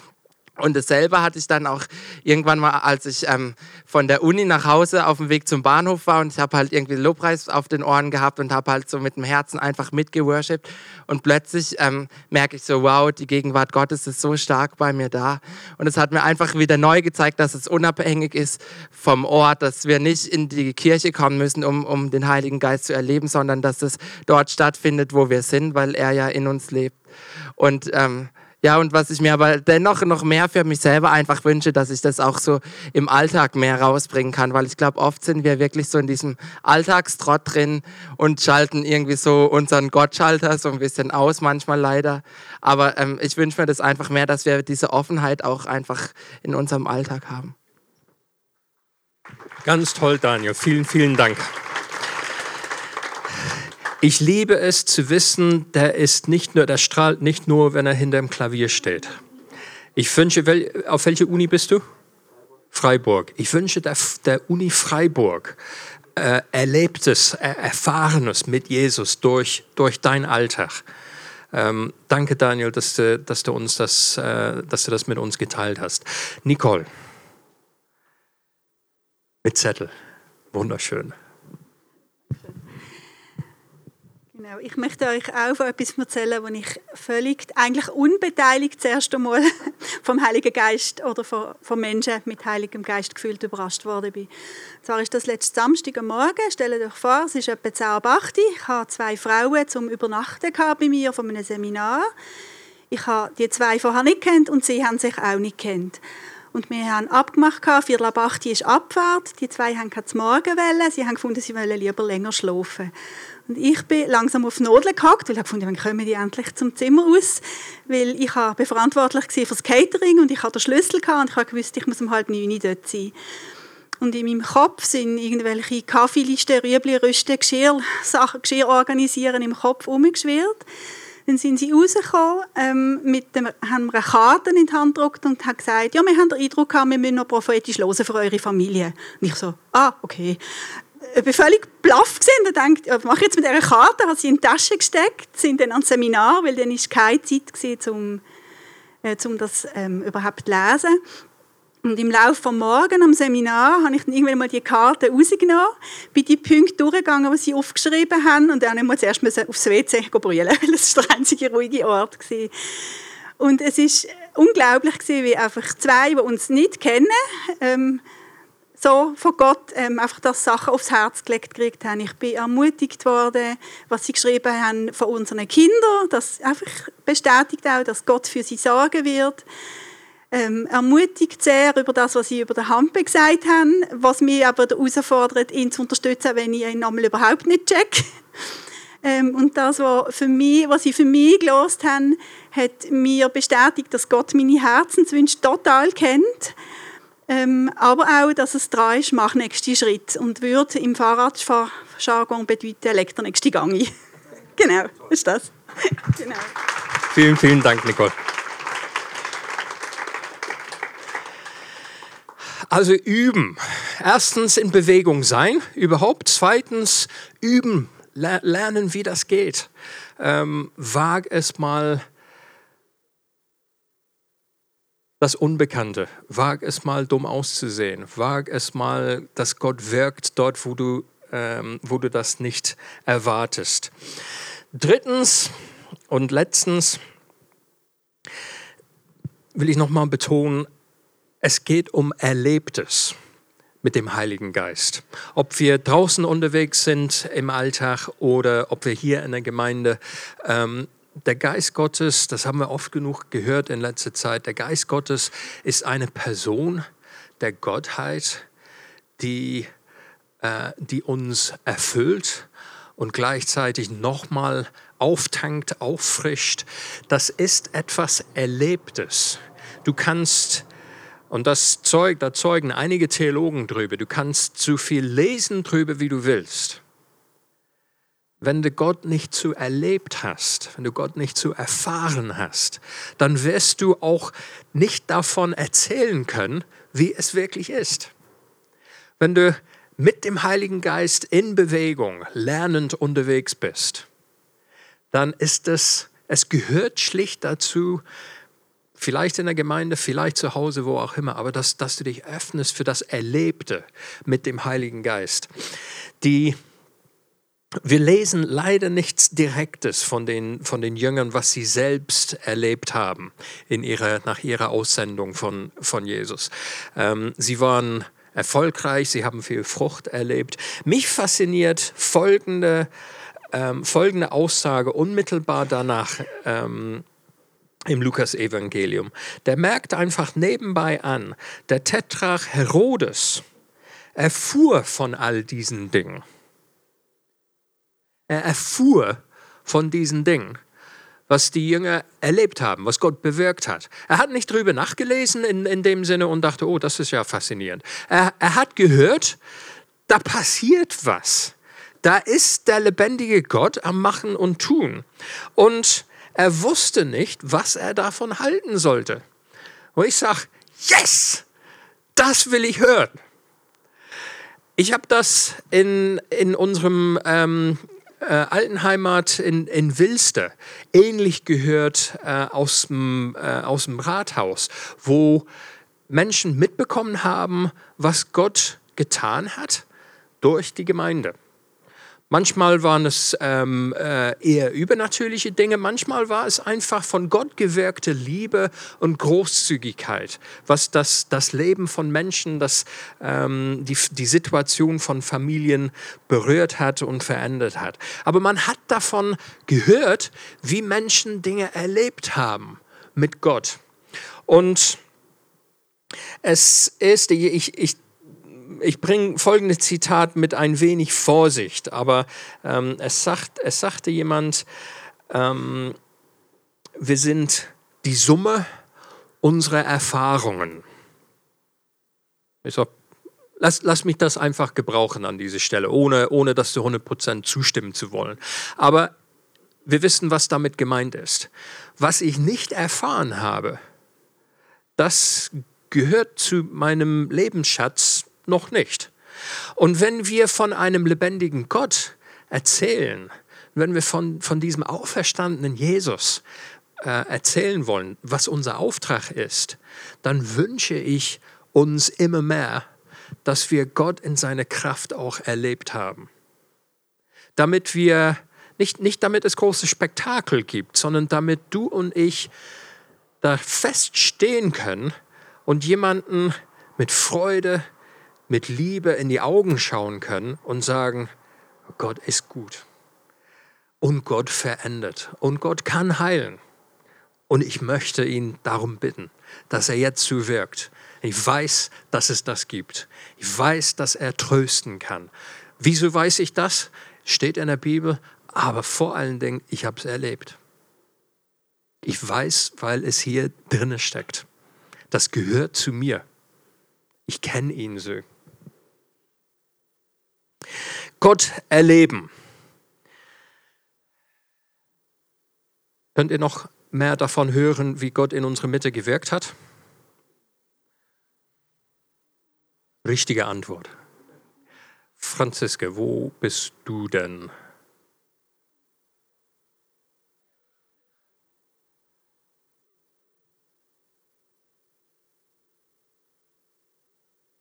[SPEAKER 4] Und dasselbe hatte ich dann auch irgendwann mal, als ich ähm, von der Uni nach Hause auf dem Weg zum Bahnhof war und ich habe halt irgendwie Lobpreis auf den Ohren gehabt und habe halt so mit dem Herzen einfach mitgeworshipped und plötzlich ähm, merke ich so, wow, die Gegenwart Gottes ist so stark bei mir da. Und es hat mir einfach wieder neu gezeigt, dass es unabhängig ist vom Ort, dass wir nicht in die Kirche kommen müssen, um, um den Heiligen Geist zu erleben, sondern dass es dort stattfindet, wo wir sind, weil er ja in uns lebt. Und ähm, ja, und was ich mir aber dennoch noch mehr für mich selber einfach wünsche, dass ich das auch so im Alltag mehr rausbringen kann, weil ich glaube, oft sind wir wirklich so in diesem Alltagstrott drin und schalten irgendwie so unseren Gottschalter so ein bisschen aus, manchmal leider. Aber ähm, ich wünsche mir das einfach mehr, dass wir diese Offenheit auch einfach in unserem Alltag haben.
[SPEAKER 2] Ganz toll, Daniel. Vielen, vielen Dank. Ich liebe es zu wissen, der ist nicht nur, der strahlt nicht nur, wenn er hinter dem Klavier steht. Ich wünsche, auf welche Uni bist du? Freiburg. Ich wünsche der, der Uni Freiburg äh, Erlebtes, äh, Erfahrenes mit Jesus durch, durch dein Alltag. Ähm, danke, Daniel, dass du, dass du uns das, äh, dass du das mit uns geteilt hast. Nicole. Mit Zettel. Wunderschön.
[SPEAKER 5] Genau, ich möchte euch auch von etwas erzählen, wo ich völlig, eigentlich unbeteiligt das erste Mal vom Heiligen Geist oder von, von Menschen mit Heiligem Geist gefühlt überrascht worden bin. Und zwar ist das letzten Samstag am Morgen, stellt euch vor, es ist etwa 10 Uhr 8 Ich habe zwei Frauen zum Übernachten bei mir von einem Seminar. Ich habe die zwei vorher nicht kennt und sie haben sich auch nicht kennt. Und wir haben abgemacht, Viertel ab 8 ist Abfahrt. Die zwei haben keine Morgenwelle. Sie haben gefunden, sie wollen lieber länger schlafen. Und ich bin langsam auf Nadel gehackt, weil ich gefunden, wann kommen die endlich zum Zimmer aus? Weil ich war verantwortlich für das Catering und ich hatte den Schlüssel und ich wusste, ich muss um halb neun dort sein. Und in meinem Kopf sind irgendwelche Kaffeelisten, Rüebli, Rüsten, Geschirr, Sachen, Geschirr organisieren im Kopf umgeschwirrt. Dann sind sie rausgekommen, ähm, mit dem, haben mir eine Karte in die Hand gedruckt und haben gesagt, ja, wir haben den Eindruck gehabt, wir müssen noch prophetisch hören für eure Familie. Und ich so, ah, okay. Ich war völlig plaff und dachte, was mache ich jetzt mit dieser Karte? Habe sie in die Tasche gesteckt, sind dann ans Seminar, weil dann war keine Zeit, gewesen, um, äh, um das ähm, überhaupt zu lesen. Und im Laufe des Morgen am Seminar habe ich dann irgendwann mal die Karte rausgenommen, bin die Punkte durchgegangen, die sie aufgeschrieben haben und dann musste ich zuerst aufs WC brüllen, weil das der einzige ruhige Ort war. Und es war unglaublich, wie einfach zwei, die uns nicht kennen, ähm, so von Gott ähm, einfach das Sachen aufs Herz gelegt gekriegt haben. Ich bin ermutigt worden, was sie geschrieben haben von unseren Kindern, das einfach bestätigt auch, dass Gott für sie sorgen wird. Ähm, ermutigt sehr über das, was sie über den Hampe gesagt haben, was mich aber herausfordert, ihn zu unterstützen, wenn ich ihn nochmal überhaupt nicht check. Ähm, und das, was, für mich, was sie für mich gelost haben, hat mir bestätigt, dass Gott meine Herzenswünsche total kennt ähm, aber auch, dass es dran ist, mach nächsten Schritt und würde im Fahrradjargon bedeuten, leg der nächste Gang ein. genau, ist das. genau.
[SPEAKER 2] Vielen, vielen Dank, Nicole. Also üben. Erstens in Bewegung sein, überhaupt. Zweitens üben, lernen, wie das geht. Ähm, wag es mal das Unbekannte. Wag es mal dumm auszusehen. Wag es mal, dass Gott wirkt dort, wo du, ähm, wo du das nicht erwartest. Drittens und letztens will ich nochmal betonen, es geht um Erlebtes mit dem Heiligen Geist. Ob wir draußen unterwegs sind im Alltag oder ob wir hier in der Gemeinde, ähm, der Geist Gottes, das haben wir oft genug gehört in letzter Zeit, der Geist Gottes ist eine Person der Gottheit, die, äh, die uns erfüllt und gleichzeitig nochmal auftankt, auffrischt. Das ist etwas Erlebtes. Du kannst, und das Zeug, da zeugen einige Theologen drüber, du kannst so viel lesen drüber, wie du willst. Wenn du Gott nicht zu erlebt hast, wenn du Gott nicht zu erfahren hast, dann wirst du auch nicht davon erzählen können, wie es wirklich ist. Wenn du mit dem Heiligen Geist in Bewegung, lernend unterwegs bist, dann ist es, es gehört schlicht dazu, vielleicht in der Gemeinde, vielleicht zu Hause, wo auch immer, aber dass, dass du dich öffnest für das Erlebte mit dem Heiligen Geist. Die wir lesen leider nichts Direktes von den, von den Jüngern, was sie selbst erlebt haben in ihrer, nach ihrer Aussendung von, von Jesus. Ähm, sie waren erfolgreich, sie haben viel Frucht erlebt. Mich fasziniert folgende, ähm, folgende Aussage unmittelbar danach. Ähm, im Lukas-Evangelium. Der merkt einfach nebenbei an, der Tetrarch Herodes erfuhr von all diesen Dingen. Er erfuhr von diesen Dingen, was die Jünger erlebt haben, was Gott bewirkt hat. Er hat nicht darüber nachgelesen in, in dem Sinne und dachte, oh, das ist ja faszinierend. Er, er hat gehört, da passiert was. Da ist der lebendige Gott am Machen und Tun. Und er wusste nicht, was er davon halten sollte. Und ich sage, yes, das will ich hören. Ich habe das in, in unserem ähm, äh, Altenheimat in, in Wilster ähnlich gehört äh, aus, dem, äh, aus dem Rathaus, wo Menschen mitbekommen haben, was Gott getan hat durch die Gemeinde. Manchmal waren es ähm, äh, eher übernatürliche Dinge, manchmal war es einfach von Gott gewirkte Liebe und Großzügigkeit, was das, das Leben von Menschen, das, ähm, die, die Situation von Familien berührt hat und verändert hat. Aber man hat davon gehört, wie Menschen Dinge erlebt haben mit Gott. Und es ist, ich, ich ich bringe folgendes Zitat mit ein wenig Vorsicht, aber ähm, es, sagt, es sagte jemand, ähm, wir sind die Summe unserer Erfahrungen. Ich sag, lass, lass mich das einfach gebrauchen an dieser Stelle, ohne, ohne das zu 100% zustimmen zu wollen. Aber wir wissen, was damit gemeint ist. Was ich nicht erfahren habe, das gehört zu meinem Lebensschatz noch nicht. Und wenn wir von einem lebendigen Gott erzählen, wenn wir von, von diesem auferstandenen Jesus äh, erzählen wollen, was unser Auftrag ist, dann wünsche ich uns immer mehr, dass wir Gott in seiner Kraft auch erlebt haben. Damit wir, nicht, nicht damit es große Spektakel gibt, sondern damit du und ich da feststehen können und jemanden mit Freude, mit Liebe in die Augen schauen können und sagen, Gott ist gut. Und Gott verändert. Und Gott kann heilen. Und ich möchte ihn darum bitten, dass er jetzt so wirkt. Ich weiß, dass es das gibt. Ich weiß, dass er trösten kann. Wieso weiß ich das? Steht in der Bibel. Aber vor allen Dingen, ich habe es erlebt. Ich weiß, weil es hier drinne steckt. Das gehört zu mir. Ich kenne ihn so. Gott erleben. Könnt ihr noch mehr davon hören, wie Gott in unserer Mitte gewirkt hat? Richtige Antwort. Franziske, wo bist du denn?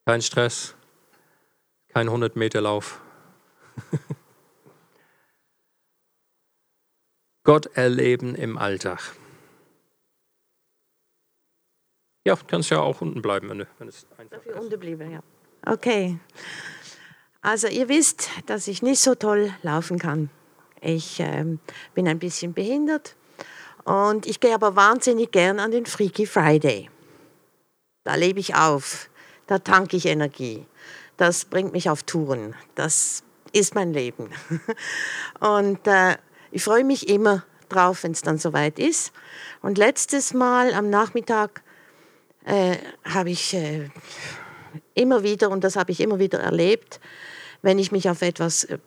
[SPEAKER 2] Kein Stress, kein 100 Meter Lauf. Gott erleben im Alltag. Ja, kannst ja auch unten bleiben, wenn, wenn es einfach
[SPEAKER 6] Darf ich unten bleiben, ja. Okay. Also ihr wisst, dass ich nicht so toll laufen kann. Ich ähm, bin ein bisschen behindert und ich gehe aber wahnsinnig gern an den Freaky Friday. Da lebe ich auf, da tanke ich Energie. Das bringt mich auf Touren. Das ist mein Leben. Und äh, ich freue mich immer drauf, wenn es dann soweit ist. Und letztes Mal am Nachmittag äh, habe ich äh, immer wieder, und das habe ich immer wieder erlebt, wenn ich mich auf etwas äh,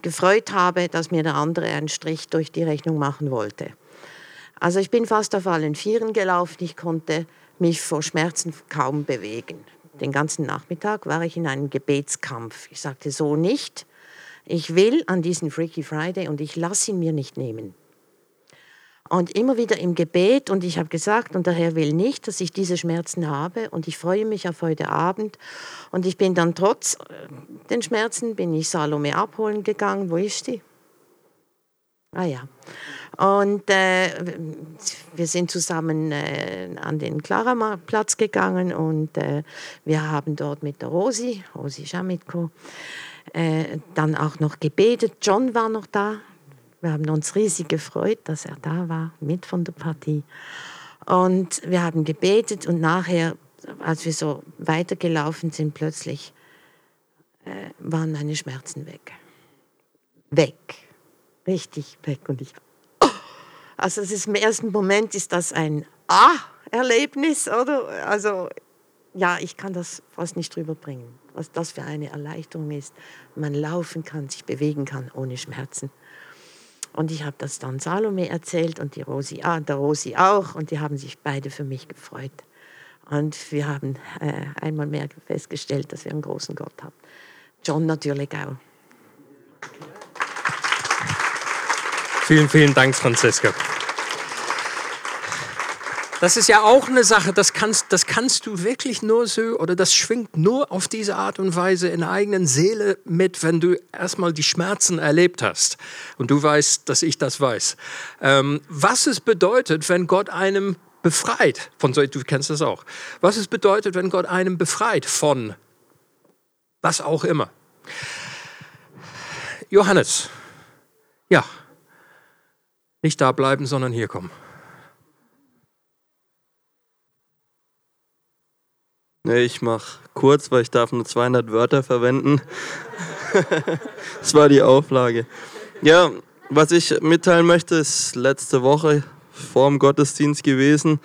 [SPEAKER 6] gefreut habe, dass mir der andere einen Strich durch die Rechnung machen wollte. Also ich bin fast auf allen Vieren gelaufen, ich konnte mich vor Schmerzen kaum bewegen. Den ganzen Nachmittag war ich in einem Gebetskampf. Ich sagte so nicht. Ich will an diesen Freaky Friday und ich lasse ihn mir nicht nehmen. Und immer wieder im Gebet und ich habe gesagt, und der Herr will nicht, dass ich diese Schmerzen habe und ich freue mich auf heute Abend. Und ich bin dann trotz äh, den Schmerzen, bin ich Salome abholen gegangen. Wo ist sie? Ah ja. Und äh, wir sind zusammen äh, an den Klara-Platz gegangen und äh, wir haben dort mit der Rosi, Rosi Schamitko, äh, dann auch noch gebetet. John war noch da, wir haben uns riesig gefreut, dass er da war, mit von der Partie. Und wir haben gebetet und nachher, als wir so weitergelaufen sind, plötzlich äh, waren meine Schmerzen weg. Weg. Richtig weg. Und ich, oh. also ist, im ersten Moment ist das ein Ah-Erlebnis, oder? Also ja, ich kann das fast nicht drüber bringen, was das für eine Erleichterung ist. Man laufen kann, sich bewegen kann ohne Schmerzen. Und ich habe das dann Salome erzählt und die Rosi, ah, der Rosi auch. Und die haben sich beide für mich gefreut. Und wir haben äh, einmal mehr festgestellt, dass wir einen großen Gott haben. John natürlich auch.
[SPEAKER 2] Vielen, vielen Dank, Franziska. Das ist ja auch eine Sache, das kannst, das kannst du wirklich nur so, oder das schwingt nur auf diese Art und Weise in der eigenen Seele mit, wenn du erstmal die Schmerzen erlebt hast. Und du weißt, dass ich das weiß. Ähm, was es bedeutet, wenn Gott einem befreit, von so, du kennst das auch, was es bedeutet, wenn Gott einem befreit von was auch immer. Johannes, ja, nicht da bleiben, sondern hier kommen.
[SPEAKER 7] Nee, ich mache kurz, weil ich darf nur 200 Wörter verwenden. das war die Auflage. Ja, was ich mitteilen möchte, ist letzte Woche vor dem Gottesdienst gewesen.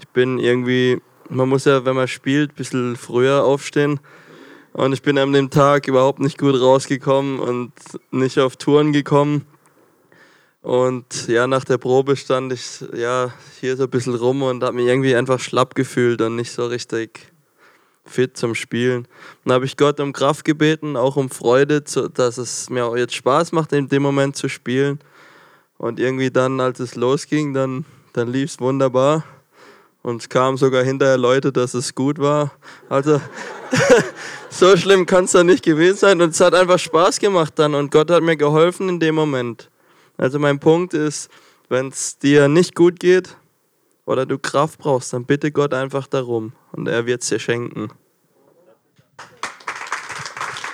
[SPEAKER 7] Ich bin irgendwie, man muss ja, wenn man spielt, ein bisschen früher aufstehen. Und ich bin an dem Tag überhaupt nicht gut rausgekommen und nicht auf Touren gekommen. Und ja, nach der Probe stand ich ja hier so ein bisschen rum und habe mich irgendwie einfach schlapp gefühlt und nicht so richtig fit zum Spielen. Dann habe ich Gott um Kraft gebeten, auch um Freude, dass es mir jetzt Spaß macht, in dem Moment zu spielen. Und irgendwie dann, als es losging, dann, dann lief es wunderbar. Und es kamen sogar hinterher Leute, dass es gut war. Also so schlimm kann es dann nicht gewesen sein. Und es hat einfach Spaß gemacht dann. Und Gott hat mir geholfen in dem Moment. Also mein Punkt ist, wenn es dir nicht gut geht, oder du Kraft brauchst, dann bitte Gott einfach darum und er wird es dir schenken.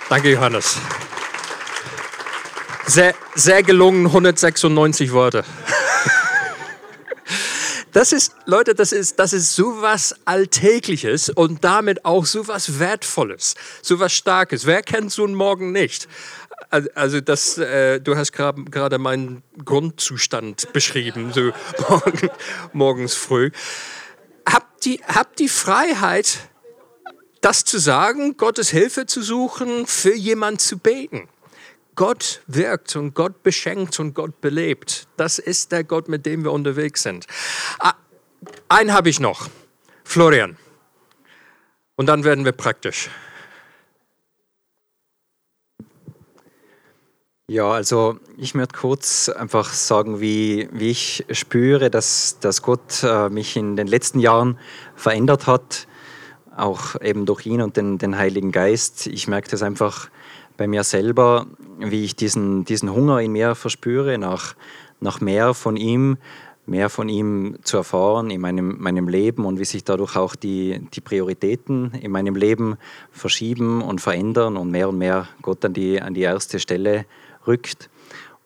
[SPEAKER 2] Danke, Johannes. Sehr, sehr gelungen, 196 Worte. Das ist, Leute, das ist, das ist sowas Alltägliches und damit auch sowas Wertvolles, sowas Starkes. Wer kennt so einen Morgen nicht? Also das, äh, du hast gerade meinen Grundzustand beschrieben, so morgen, morgens früh. Habt die, habt die Freiheit, das zu sagen, Gottes Hilfe zu suchen, für jemanden zu beten. Gott wirkt und Gott beschenkt und Gott belebt. Das ist der Gott, mit dem wir unterwegs sind. Ah, einen habe ich noch, Florian. Und dann werden wir praktisch.
[SPEAKER 8] Ja, also ich möchte kurz einfach sagen, wie, wie ich spüre, dass, dass Gott äh, mich in den letzten Jahren verändert hat, auch eben durch ihn und den, den Heiligen Geist. Ich merke das einfach bei mir selber, wie ich diesen, diesen Hunger in mir verspüre, nach, nach mehr von ihm, mehr von ihm zu erfahren in meinem, meinem Leben und wie sich dadurch auch die, die Prioritäten in meinem Leben verschieben und verändern und mehr und mehr Gott an die, an die erste Stelle rückt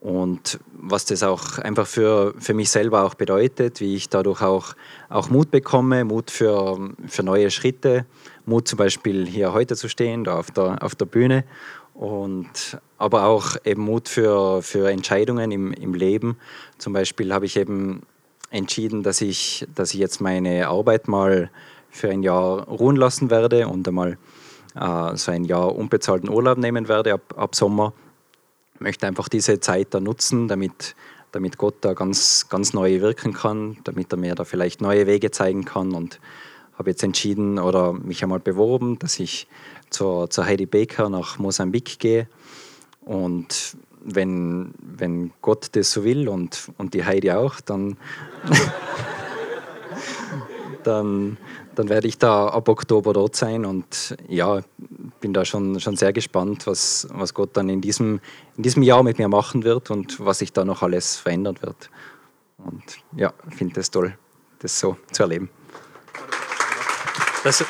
[SPEAKER 8] und was das auch einfach für, für mich selber auch bedeutet, wie ich dadurch auch, auch Mut bekomme, Mut für, für neue Schritte, Mut zum Beispiel hier heute zu stehen, da auf der, auf der Bühne und aber auch eben Mut für, für Entscheidungen im, im Leben. Zum Beispiel habe ich eben entschieden, dass ich, dass ich jetzt meine Arbeit mal für ein Jahr ruhen lassen werde und einmal äh, so ein Jahr unbezahlten Urlaub nehmen werde ab, ab Sommer. Möchte einfach diese Zeit da nutzen, damit, damit Gott da ganz, ganz neu wirken kann, damit er mir da vielleicht neue Wege zeigen kann. Und habe jetzt entschieden oder mich einmal beworben, dass ich zur, zur Heidi Baker nach Mosambik gehe. Und wenn, wenn Gott das so will und, und die Heidi auch, dann, dann, dann werde ich da ab Oktober dort sein und ja, bin da schon, schon sehr gespannt, was, was Gott dann in diesem, in diesem Jahr mit mir machen wird und was sich da noch alles verändern wird. Und ja, finde es toll, das so zu erleben.
[SPEAKER 2] Das,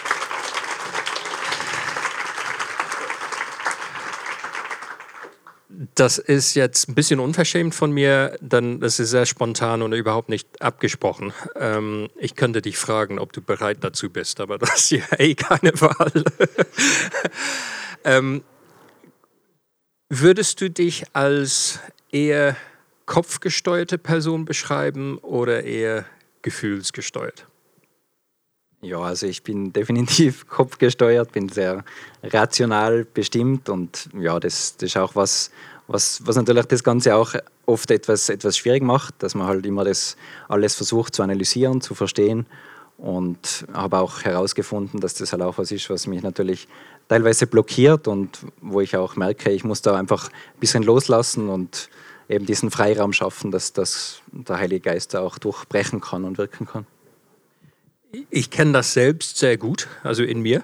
[SPEAKER 2] das ist jetzt ein bisschen unverschämt von mir, denn das ist sehr spontan und überhaupt nicht abgesprochen. Ähm, ich könnte dich fragen, ob du bereit dazu bist, aber das ist ja eh keine Wahl. ähm, würdest du dich als eher kopfgesteuerte Person beschreiben oder eher gefühlsgesteuert?
[SPEAKER 8] Ja, also ich bin definitiv kopfgesteuert, bin sehr rational bestimmt und ja, das, das ist auch was, was, was natürlich das Ganze auch oft etwas, etwas schwierig macht, dass man halt immer das alles versucht zu analysieren, zu verstehen und habe auch herausgefunden, dass das halt auch was ist, was mich natürlich teilweise blockiert und wo ich auch merke, ich muss da einfach ein bisschen loslassen und eben diesen Freiraum schaffen, dass, dass der Heilige Geist da auch durchbrechen kann und wirken kann.
[SPEAKER 2] Ich kenne das selbst sehr gut, also in mir.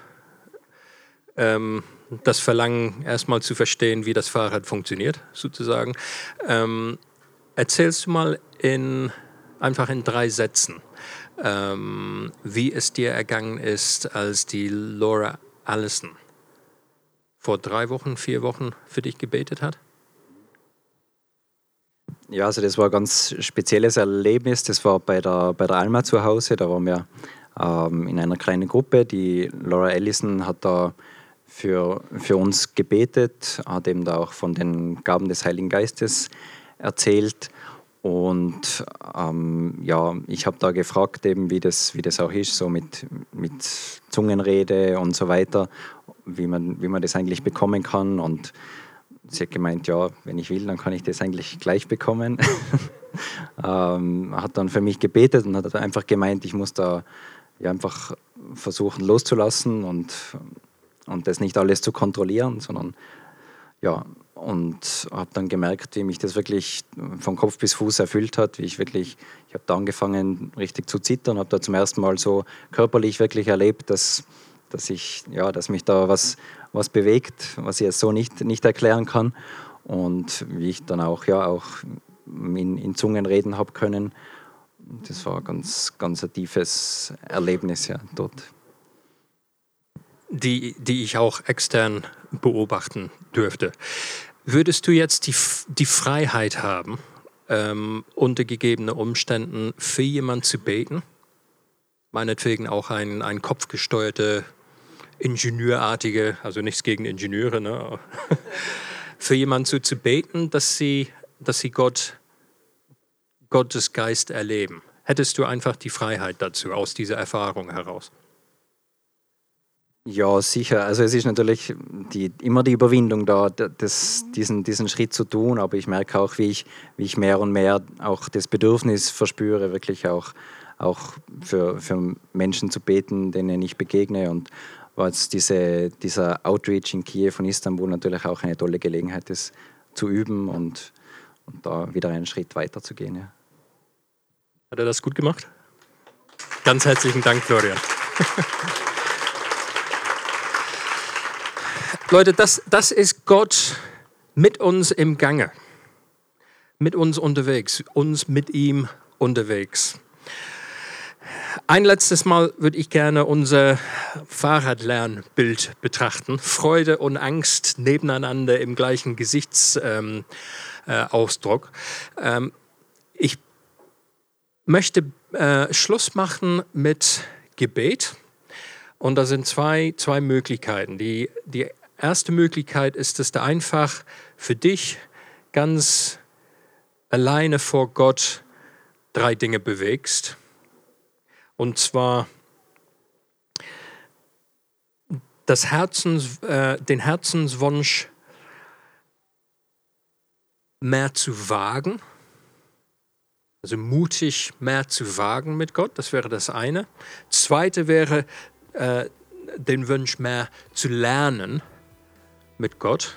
[SPEAKER 2] Ähm, das Verlangen, erstmal zu verstehen, wie das Fahrrad funktioniert, sozusagen. Ähm, erzählst du mal in, einfach in drei Sätzen, ähm, wie es dir ergangen ist, als die Laura Allison vor drei Wochen, vier Wochen für dich gebetet hat?
[SPEAKER 8] Ja, also das war ein ganz spezielles Erlebnis. Das war bei der, bei der Alma zu Hause. Da waren wir ähm, in einer kleinen Gruppe. Die Laura Ellison hat da für, für uns gebetet, hat eben da auch von den Gaben des Heiligen Geistes erzählt. Und ähm, ja, ich habe da gefragt, eben, wie, das, wie das auch ist, so mit, mit Zungenrede und so weiter, wie man, wie man das eigentlich bekommen kann. Und sie hat gemeint, ja, wenn ich will, dann kann ich das eigentlich gleich bekommen. ähm, hat dann für mich gebetet und hat einfach gemeint, ich muss da ja, einfach versuchen loszulassen und, und das nicht alles zu kontrollieren, sondern ja, und habe dann gemerkt, wie mich das wirklich von Kopf bis Fuß erfüllt hat, wie ich wirklich, ich habe da angefangen richtig zu zittern, habe da zum ersten Mal so körperlich wirklich erlebt, dass, dass ich, ja, dass mich da was, was bewegt, was ich jetzt so nicht, nicht erklären kann und wie ich dann auch, ja, auch in, in Zungen reden habe können das war ganz, ganz ein tiefes Erlebnis ja, dort.
[SPEAKER 2] Die, die ich auch extern beobachten dürfte. Würdest du jetzt die, die Freiheit haben, ähm, unter gegebenen Umständen für jemanden zu beten? Meinetwegen auch ein, ein kopfgesteuerte, ingenieurartige, also nichts gegen Ingenieure, ne? für jemanden zu, zu beten, dass sie, dass sie Gott Gottes Geist erleben? Hättest du einfach die Freiheit dazu aus dieser Erfahrung heraus?
[SPEAKER 8] Ja, sicher. Also es ist natürlich die, immer die Überwindung da, das, diesen, diesen Schritt zu tun, aber ich merke auch, wie ich, wie ich mehr und mehr auch das Bedürfnis verspüre, wirklich auch, auch für, für Menschen zu beten, denen ich begegne. Und was diese, dieser Outreach in Kiew und Istanbul natürlich auch eine tolle Gelegenheit ist, zu üben und, und da wieder einen Schritt weiter zu gehen. Ja.
[SPEAKER 2] Hat er das gut gemacht? Ganz herzlichen Dank, Florian. Leute, das, das ist Gott mit uns im Gange, mit uns unterwegs, uns mit ihm unterwegs. Ein letztes Mal würde ich gerne unser Fahrradlernbild betrachten. Freude und Angst nebeneinander im gleichen Gesichtsausdruck. Ähm, ähm, ich möchte äh, Schluss machen mit Gebet. Und da sind zwei, zwei Möglichkeiten. Die, die erste Möglichkeit ist, dass du einfach für dich ganz alleine vor Gott drei Dinge bewegst. Und zwar das Herzens, äh, den Herzenswunsch mehr zu wagen, also mutig mehr zu wagen mit Gott, das wäre das eine. Zweite wäre äh, den Wunsch mehr zu lernen mit Gott.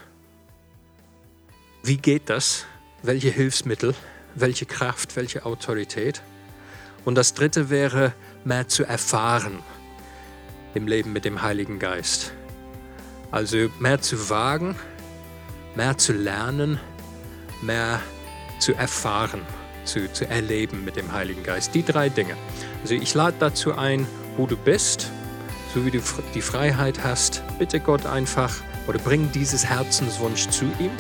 [SPEAKER 2] Wie geht das? Welche Hilfsmittel? Welche Kraft? Welche Autorität? Und das dritte wäre mehr zu erfahren im Leben mit dem Heiligen Geist. Also mehr zu wagen, mehr zu lernen, mehr zu erfahren, zu, zu erleben mit dem Heiligen Geist. Die drei Dinge. Also ich lade dazu ein, wo du bist, so wie du die Freiheit hast, bitte Gott einfach oder bring dieses Herzenswunsch zu ihm